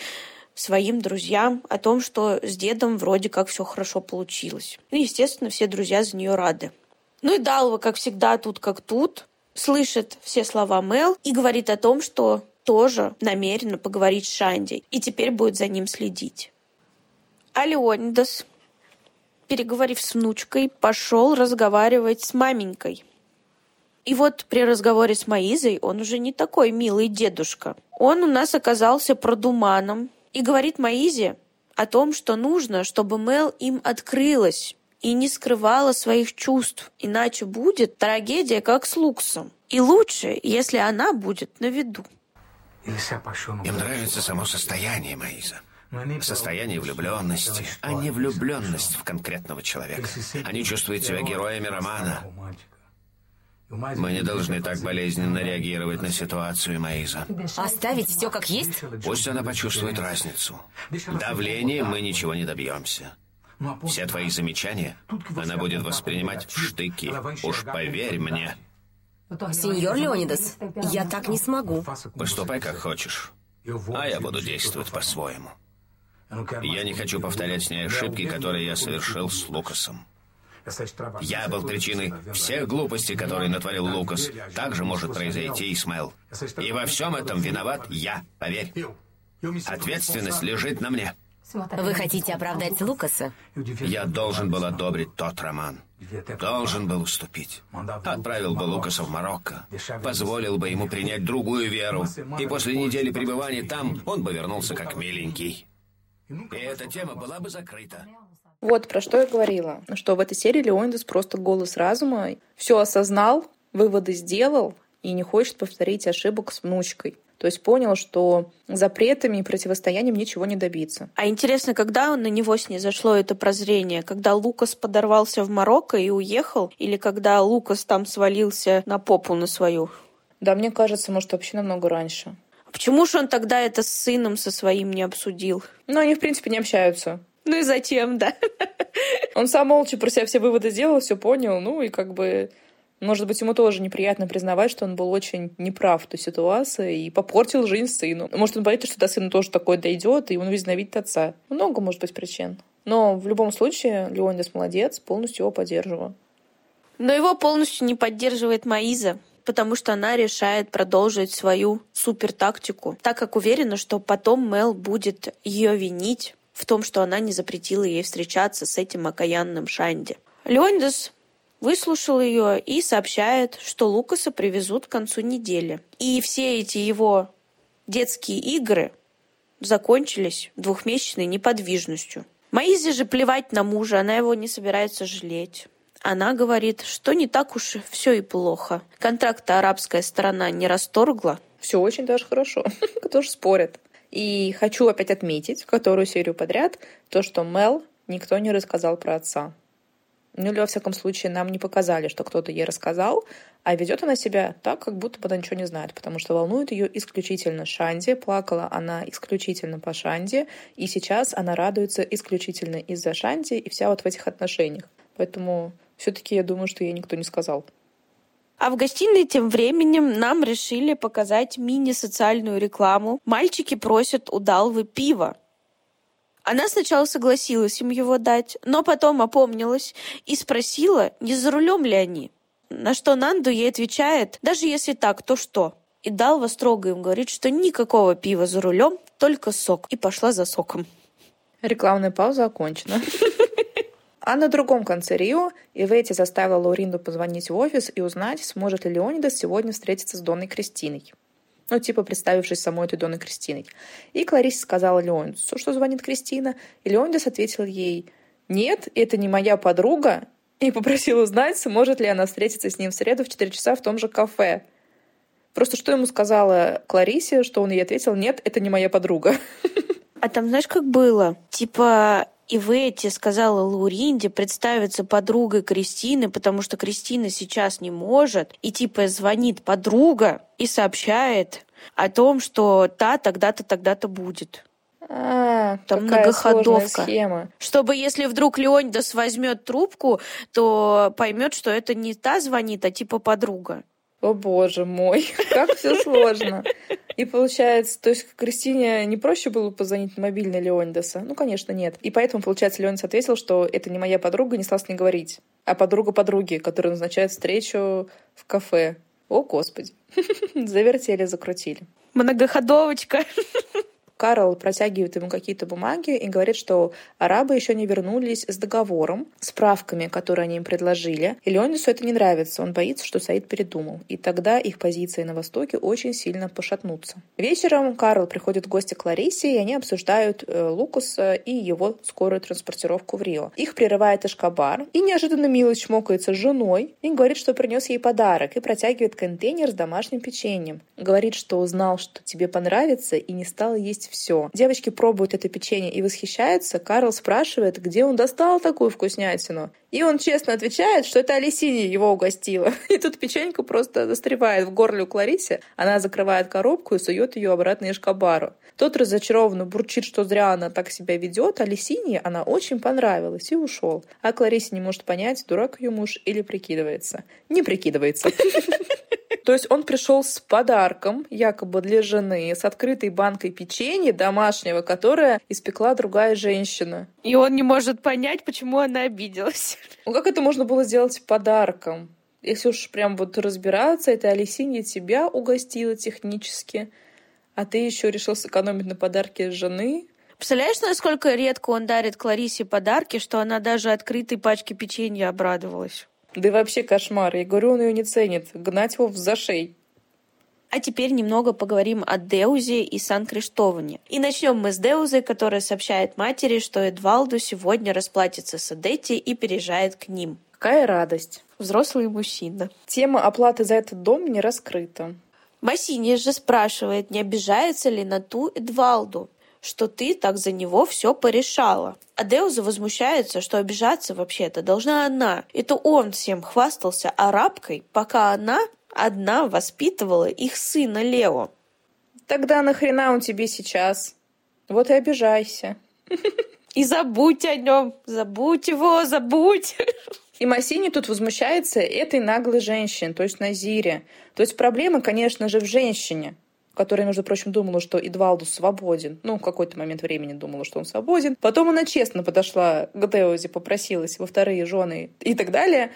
своим друзьям о том, что с дедом вроде как все хорошо получилось. И, естественно, все друзья за нее рады. Ну и Далва, как всегда, тут как тут, слышит все слова Мэл и говорит о том, что тоже намерена поговорить с Шанди и теперь будет за ним следить. А Леонидас, переговорив с внучкой, пошел разговаривать с маменькой. И вот при разговоре с Маизой он уже не такой милый дедушка. Он у нас оказался продуманом и говорит Маизе о том, что нужно, чтобы Мел им открылась и не скрывала своих чувств, иначе будет трагедия, как с Луксом. И лучше, если она будет на виду. Им нравится само состояние, Маиза. Состояние влюбленности, а не влюбленность в конкретного человека. Они чувствуют себя героями романа. Мы не должны так болезненно реагировать на ситуацию, Маиза. Оставить все как есть? Пусть она почувствует разницу. Давлением мы ничего не добьемся. Все твои замечания она будет воспринимать в штыки. Уж поверь мне. Сеньор Леонидас, я так не смогу. Поступай как хочешь. А я буду действовать по-своему. Я не хочу повторять с ней ошибки, которые я совершил с Лукасом. Я был причиной всех глупостей, которые натворил Лукас. Также может произойти и с. И во всем этом виноват я, поверь. Ответственность лежит на мне. Вы хотите оправдать Лукаса? Я должен был одобрить тот роман. Должен был уступить. Отправил бы Лукаса в Марокко. Позволил бы ему принять другую веру. И после недели пребывания там он бы вернулся как миленький. И эта тема была бы закрыта. Вот про что я говорила. Что в этой серии Леонидас просто голос разума. Все осознал, выводы сделал и не хочет повторить ошибок с внучкой. То есть понял, что запретами и противостоянием ничего не добиться. А интересно, когда на него снизошло это прозрение? Когда Лукас подорвался в Марокко и уехал? Или когда Лукас там свалился на попу на свою? Да, мне кажется, может, вообще намного раньше. А почему же он тогда это с сыном со своим не обсудил? Ну, они, в принципе, не общаются. Ну и зачем, да? Он сам молча про себя все выводы сделал, все понял, ну и как бы Может быть, ему тоже неприятно признавать, что он был очень неправ в той ситуации и попортил жизнь сыну. Может, он боится, что до сына тоже такое дойдет, и он возненавидит отца. Много может быть причин. Но в любом случае, Леонидас молодец, полностью его поддерживаю. Но его полностью не поддерживает Маиза, потому что она решает продолжить свою супер-тактику, так как уверена, что потом Мел будет ее винить в том, что она не запретила ей встречаться с этим окаянным Шанди. Леонидас выслушал ее и сообщает, что Лукаса привезут к концу недели. И все эти его детские игры закончились двухмесячной неподвижностью. Маизе же плевать на мужа, она его не собирается жалеть. Она говорит, что не так уж все и плохо. Контракт арабская сторона не расторгла. Все очень даже хорошо. Тоже спорят. И хочу опять отметить, которую серию подряд, то, что Мел никто не рассказал про отца. Ну или, во всяком случае, нам не показали, что кто-то ей рассказал, а ведет она себя так, как будто бы она ничего не знает, потому что волнует ее исключительно Шанди. Плакала она исключительно по Шанди, и сейчас она радуется исключительно из-за Шанди и вся вот в этих отношениях. Поэтому все-таки я думаю, что ей никто не сказал. А в гостиной тем временем нам решили показать мини-социальную рекламу. Мальчики просят у Далвы пива. Она сначала согласилась им его дать, но потом опомнилась и спросила, не за рулем ли они. На что Нанду ей отвечает, даже если так, то что? И Далва строго им говорит, что никакого пива за рулем, только сок. И пошла за соком. Рекламная пауза окончена. А на другом конце Рио Ивети заставила Лауринду позвонить в офис и узнать, сможет ли Леонидас сегодня встретиться с Донной Кристиной ну, типа, представившись самой этой Доной Кристиной. И Кларисе сказала Леонидасу, что звонит Кристина, и Леонидас ответил ей, «Нет, это не моя подруга», и попросил узнать, сможет ли она встретиться с ним в среду в 4 часа в том же кафе. Просто что ему сказала Кларисе, что он ей ответил, «Нет, это не моя подруга». А там знаешь, как было? Типа, и Ветти сказала Лауринде представиться подругой Кристины, потому что Кристина сейчас не может. И типа звонит подруга и сообщает о том, что та тогда-то, тогда-то будет. А, Там многоходовка. Схема. Чтобы если вдруг Леонидас возьмет трубку, то поймет, что это не та звонит, а типа подруга. О боже мой, как все сложно. И получается, то есть Кристине не проще было позвонить на мобильный Леонидаса? Ну, конечно, нет. И поэтому, получается, Леонидас ответил, что это не моя подруга, не стал с ней говорить, а подруга подруги, которая назначает встречу в кафе. О, Господи. Завертели, закрутили. Многоходовочка. Карл протягивает ему какие-то бумаги и говорит, что арабы еще не вернулись с договором, справками, которые они им предложили. И Леонису это не нравится, он боится, что Саид передумал. И тогда их позиции на Востоке очень сильно пошатнутся. Вечером Карл приходит в гости к Ларисе, и они обсуждают э, Лукаса и его скорую транспортировку в Рио. Их прерывает Эшкабар, и неожиданно Милый чмокается с женой и говорит, что принес ей подарок, и протягивает контейнер с домашним печеньем. Говорит, что узнал, что тебе понравится, и не стал есть все. Девочки пробуют это печенье и восхищаются. Карл спрашивает, где он достал такую вкуснятину. И он честно отвечает, что это Алисинья его угостила. И тут печенька просто застревает в горле у Кларисе. Она закрывает коробку и сует ее обратно Эшкабару. Тот разочарованно бурчит, что зря она так себя ведет, а Лисине она очень понравилась и ушел. А Кларисе не может понять, дурак ее муж или прикидывается. Не прикидывается. То есть он пришел с подарком, якобы для жены, с открытой банкой печенья домашнего, которое испекла другая женщина. И он не может понять, почему она обиделась. Ну как это можно было сделать подарком? Если уж прям вот разбираться, это Алисинья тебя угостила технически, а ты еще решил сэкономить на подарке жены, Представляешь, насколько редко он дарит Кларисе подарки, что она даже открытой пачке печенья обрадовалась? Да и вообще кошмар. Я говорю, он ее не ценит. Гнать его в зашей. А теперь немного поговорим о Деузе и Сан-Криштоване. И начнем мы с Деузы, которая сообщает матери, что Эдвалду сегодня расплатится с Адетти и переезжает к ним. Какая радость. Взрослый мужчина. Тема оплаты за этот дом не раскрыта. Массини же спрашивает, не обижается ли на ту Эдвалду что ты так за него все порешала. А Деуза возмущается, что обижаться вообще-то должна она. Это он всем хвастался арабкой, пока она одна воспитывала их сына Лео. Тогда нахрена он тебе сейчас? Вот и обижайся. И забудь о нем, забудь его, забудь. И Массини тут возмущается этой наглой женщине, то есть Назире. То есть проблема, конечно же, в женщине которая, между прочим, думала, что Эдвалду свободен. Ну, в какой-то момент времени думала, что он свободен. Потом она честно подошла к Деузе, попросилась во вторые жены и так далее.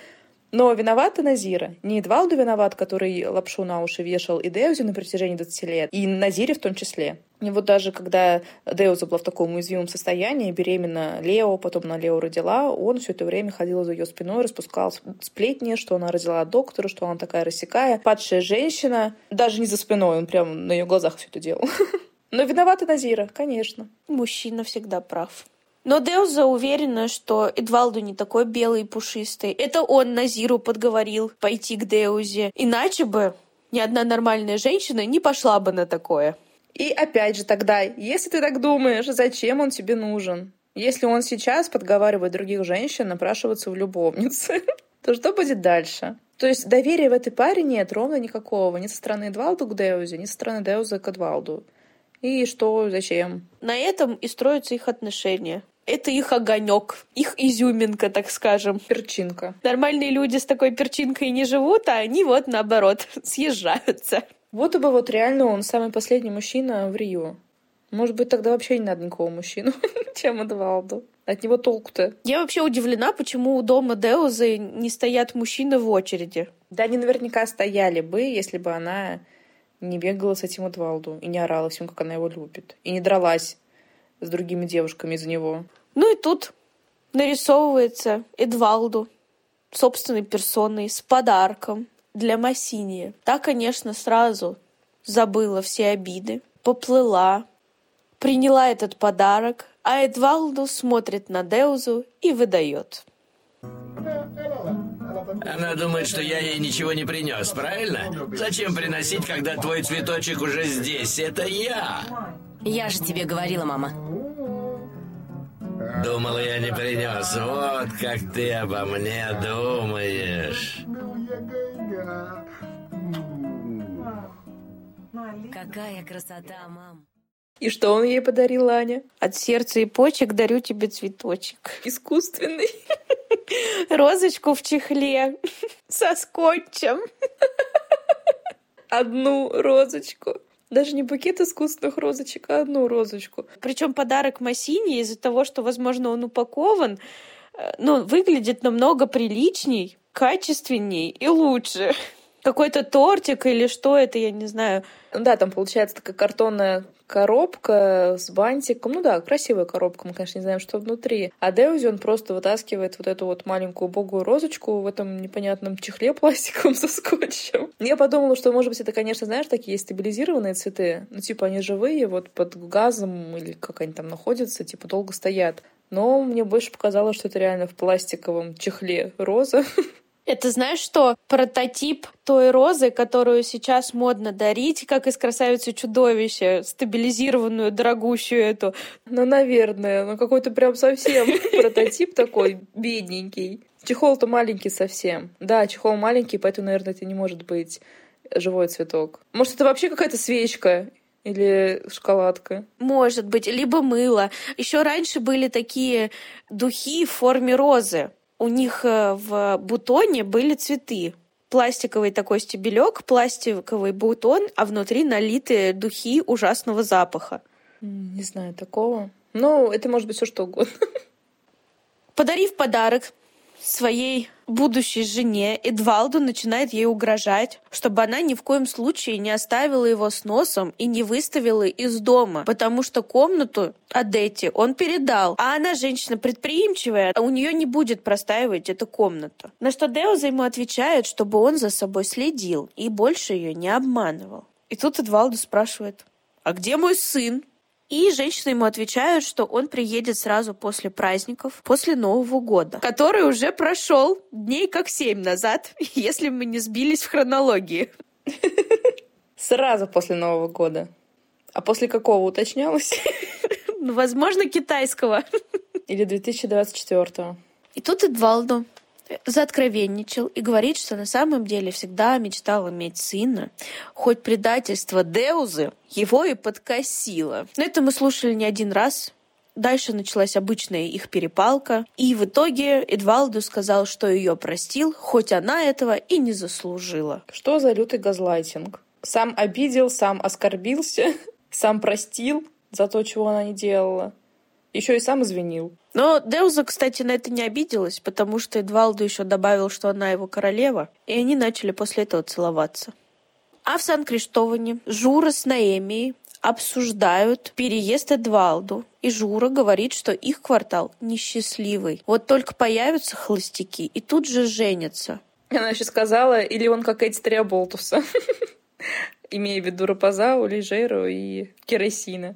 Но виновата Назира. Не Эдвалду виноват, который лапшу на уши вешал и Деузе на протяжении 20 лет, и Назире в том числе. И вот даже когда Деуза была в таком уязвимом состоянии, беременна Лео, потом на Лео родила, он все это время ходил за ее спиной, распускал сплетни, что она родила от доктора, что она такая рассекая. Падшая женщина, даже не за спиной, он прям на ее глазах все это делал. Но виновата Назира, конечно. Мужчина всегда прав. Но Деуза уверена, что Эдвалду не такой белый и пушистый. Это он Назиру подговорил пойти к Деузе. Иначе бы ни одна нормальная женщина не пошла бы на такое. И опять же тогда, если ты так думаешь, зачем он тебе нужен? Если он сейчас подговаривает других женщин напрашиваться в любовницы, то что будет дальше? То есть доверия в этой паре нет ровно никакого. Ни со стороны Эдвалду к Деузе, ни со стороны Деуза к Эдвалду. И что, зачем? На этом и строятся их отношения. Это их огонек, их изюминка, так скажем. Перчинка. Нормальные люди с такой перчинкой не живут, а они вот наоборот съезжаются. Вот бы вот реально он самый последний мужчина в Рио. Может быть, тогда вообще не надо никого мужчину, чем Эдвалду. От него толку-то. Я вообще удивлена, почему у дома Деузы не стоят мужчины в очереди. Да они наверняка стояли бы, если бы она не бегала с этим Эдвалду и не орала всем, как она его любит. И не дралась с другими девушками из-за него. Ну и тут нарисовывается Эдвалду собственной персоной с подарком для Массини. Та, конечно, сразу забыла все обиды, поплыла, приняла этот подарок, а Эдвалду смотрит на Деузу и выдает. Она думает, что я ей ничего не принес, правильно? Зачем приносить, когда твой цветочек уже здесь? Это я. Я же тебе говорила, мама. Думала, я не принес. Вот как ты обо мне думаешь. Какая красота, мам. И что он ей подарил, Аня? От сердца и почек дарю тебе цветочек. Искусственный. Розочку в чехле со скотчем. Одну розочку. Даже не букет искусственных розочек, а одну розочку. Причем подарок Массини из-за того, что, возможно, он упакован, э, ну, выглядит намного приличней, качественней и лучше. Какой-то тортик или что это, я не знаю. Да, там получается такая картонная коробка с бантиком. Ну да, красивая коробка, мы, конечно, не знаем, что внутри. А Деузи, он просто вытаскивает вот эту вот маленькую убогую розочку в этом непонятном чехле пластиковом со скотчем. Я подумала, что, может быть, это, конечно, знаешь, такие стабилизированные цветы. Ну, типа, они живые, вот под газом или как они там находятся, типа, долго стоят. Но мне больше показалось, что это реально в пластиковом чехле роза. Это знаешь что? Прототип той розы, которую сейчас модно дарить, как из «Красавицы чудовища», стабилизированную, дорогущую эту. Ну, наверное, ну какой-то прям совсем прототип такой бедненький. Чехол-то маленький совсем. Да, чехол маленький, поэтому, наверное, это не может быть живой цветок. Может, это вообще какая-то свечка или шоколадка? Может быть, либо мыло. Еще раньше были такие духи в форме розы у них э, в бутоне были цветы. Пластиковый такой стебелек, пластиковый бутон, а внутри налиты духи ужасного запаха. Не знаю такого. Ну, это может быть все что угодно. Подарив подарок своей будущей жене Эдвалду начинает ей угрожать, чтобы она ни в коем случае не оставила его с носом и не выставила из дома, потому что комнату Адетти он передал, а она женщина предприимчивая, а у нее не будет простаивать эта комната. На что Деуза ему отвечает, чтобы он за собой следил и больше ее не обманывал. И тут Эдвалду спрашивает, а где мой сын? И женщины ему отвечают, что он приедет сразу после праздников, после Нового года, который уже прошел дней как семь назад, если мы не сбились в хронологии. Сразу после Нового года. А после какого уточнялось? Ну, возможно, китайского. Или 2024. И тут Эдвалду заоткровенничал и говорит, что на самом деле всегда мечтал иметь сына, хоть предательство Деузы его и подкосило. Но это мы слушали не один раз, Дальше началась обычная их перепалка, и в итоге Эдвалду сказал, что ее простил, хоть она этого и не заслужила. Что за лютый газлайтинг? Сам обидел, сам оскорбился, сам простил за то, чего она не делала. Еще и сам извинил. Но Деуза, кстати, на это не обиделась, потому что Эдвалду еще добавил, что она его королева, и они начали после этого целоваться. А в Сан-Криштоване Жура с Наэмией обсуждают переезд Эдвалду. И Жура говорит, что их квартал несчастливый. Вот только появятся холостяки и тут же женятся. Она еще сказала, или он как эти три оболтуса. Имея в виду Рапазау, Лежеру и Керосина.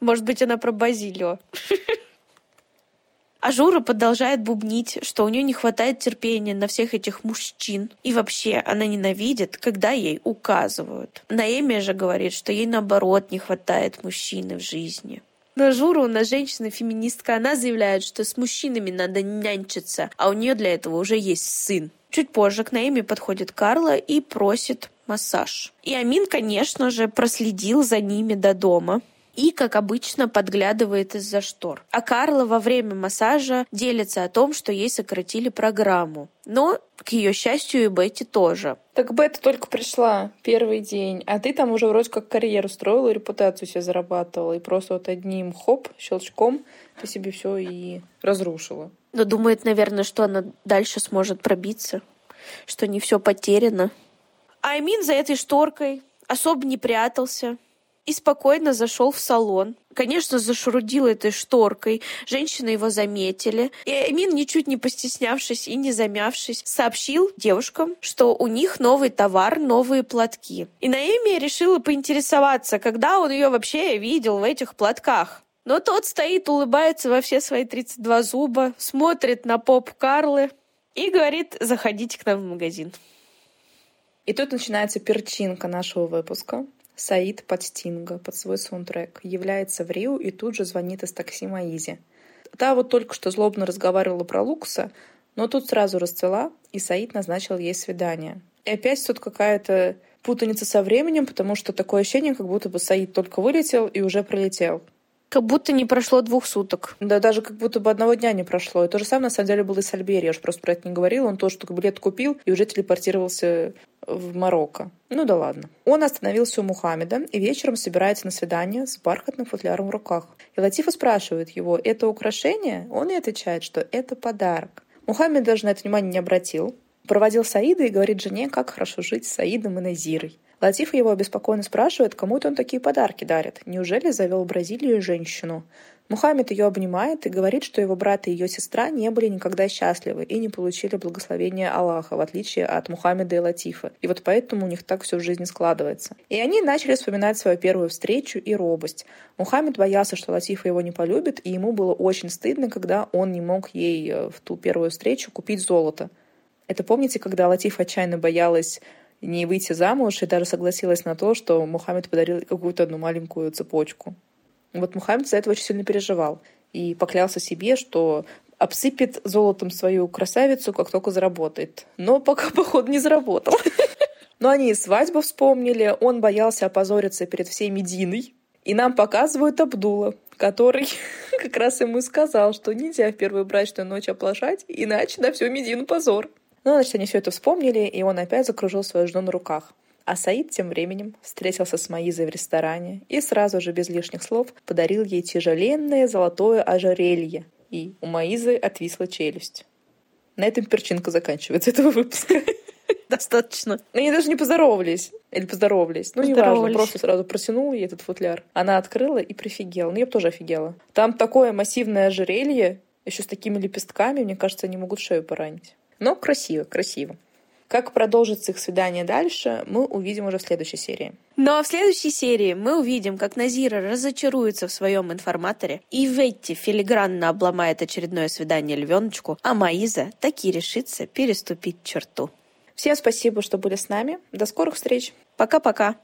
Может быть, она про Базилио. А Жура продолжает бубнить, что у нее не хватает терпения на всех этих мужчин. И вообще, она ненавидит, когда ей указывают. Наэмия же говорит, что ей наоборот не хватает мужчины в жизни. Но Жура у нас женщина-феминистка, она заявляет, что с мужчинами надо нянчиться, а у нее для этого уже есть сын. Чуть позже к Наэме подходит Карла и просит массаж. И Амин, конечно же, проследил за ними до дома и, как обычно, подглядывает из-за штор. А Карла во время массажа делится о том, что ей сократили программу. Но, к ее счастью, и Бетти тоже. Так Бетта только пришла первый день, а ты там уже вроде как карьеру строила, репутацию себе зарабатывала, и просто вот одним хоп, щелчком ты себе все и разрушила. Но думает, наверное, что она дальше сможет пробиться, что не все потеряно. А Аймин за этой шторкой особо не прятался, и спокойно зашел в салон. Конечно, зашурудил этой шторкой. Женщины его заметили. И Эмин, ничуть не постеснявшись и не замявшись, сообщил девушкам, что у них новый товар, новые платки. И Наэми решила поинтересоваться, когда он ее вообще видел в этих платках. Но тот стоит, улыбается во все свои 32 зуба, смотрит на поп Карлы и говорит, заходите к нам в магазин. И тут начинается перчинка нашего выпуска. Саид под Стинга, под свой саундтрек, является в Рио и тут же звонит из такси Маизе. Та вот только что злобно разговаривала про Лукаса, но тут сразу расцвела, и Саид назначил ей свидание. И опять тут какая-то путаница со временем, потому что такое ощущение, как будто бы Саид только вылетел и уже пролетел. Как будто не прошло двух суток. Да, даже как будто бы одного дня не прошло. И то же самое, на самом деле, было и с Альбери. Я же просто про это не говорила. Он тоже только билет купил и уже телепортировался в Марокко. Ну да ладно. Он остановился у Мухаммеда и вечером собирается на свидание с бархатным футляром в руках. И Латифа спрашивает его, это украшение? Он и отвечает, что это подарок. Мухаммед даже на это внимание не обратил. Проводил Саида и говорит жене, как хорошо жить с Саидом и Назирой. Латиф его обеспокоенно спрашивает, кому это он такие подарки дарит. Неужели завел в Бразилию женщину? Мухаммед ее обнимает и говорит, что его брат и ее сестра не были никогда счастливы и не получили благословения Аллаха, в отличие от Мухаммеда и Латифа. И вот поэтому у них так всю жизнь складывается. И они начали вспоминать свою первую встречу и робость. Мухаммед боялся, что Латифа его не полюбит, и ему было очень стыдно, когда он не мог ей э, в ту первую встречу купить золото. Это помните, когда Латифа отчаянно боялась не выйти замуж и даже согласилась на то, что Мухаммед подарил какую-то одну маленькую цепочку. Вот Мухаммед за это очень сильно переживал и поклялся себе, что обсыпет золотом свою красавицу, как только заработает. Но пока, походу, не заработал. Но они и свадьбу вспомнили, он боялся опозориться перед всей Мединой. И нам показывают Абдула, который как раз ему сказал, что нельзя в первую брачную ночь оплошать, иначе на всю Медину позор. Ну, значит, они все это вспомнили, и он опять закружил свою жену на руках. А Саид тем временем встретился с Маизой в ресторане и сразу же без лишних слов подарил ей тяжеленное золотое ожерелье. И у Маизы отвисла челюсть. На этом перчинка заканчивается этого выпуска. Достаточно. Они даже не поздоровались. Или поздоровались. Ну, неважно. Просто сразу протянул ей этот футляр. Она открыла и прифигела. Ну, я бы тоже офигела. Там такое массивное ожерелье, еще с такими лепестками, мне кажется, они могут шею поранить. Но красиво, красиво. Как продолжится их свидание дальше, мы увидим уже в следующей серии. Ну а в следующей серии мы увидим, как Назира разочаруется в своем информаторе, и Ветти филигранно обломает очередное свидание львеночку, а Маиза таки решится переступить черту. Всем спасибо, что были с нами. До скорых встреч. Пока-пока.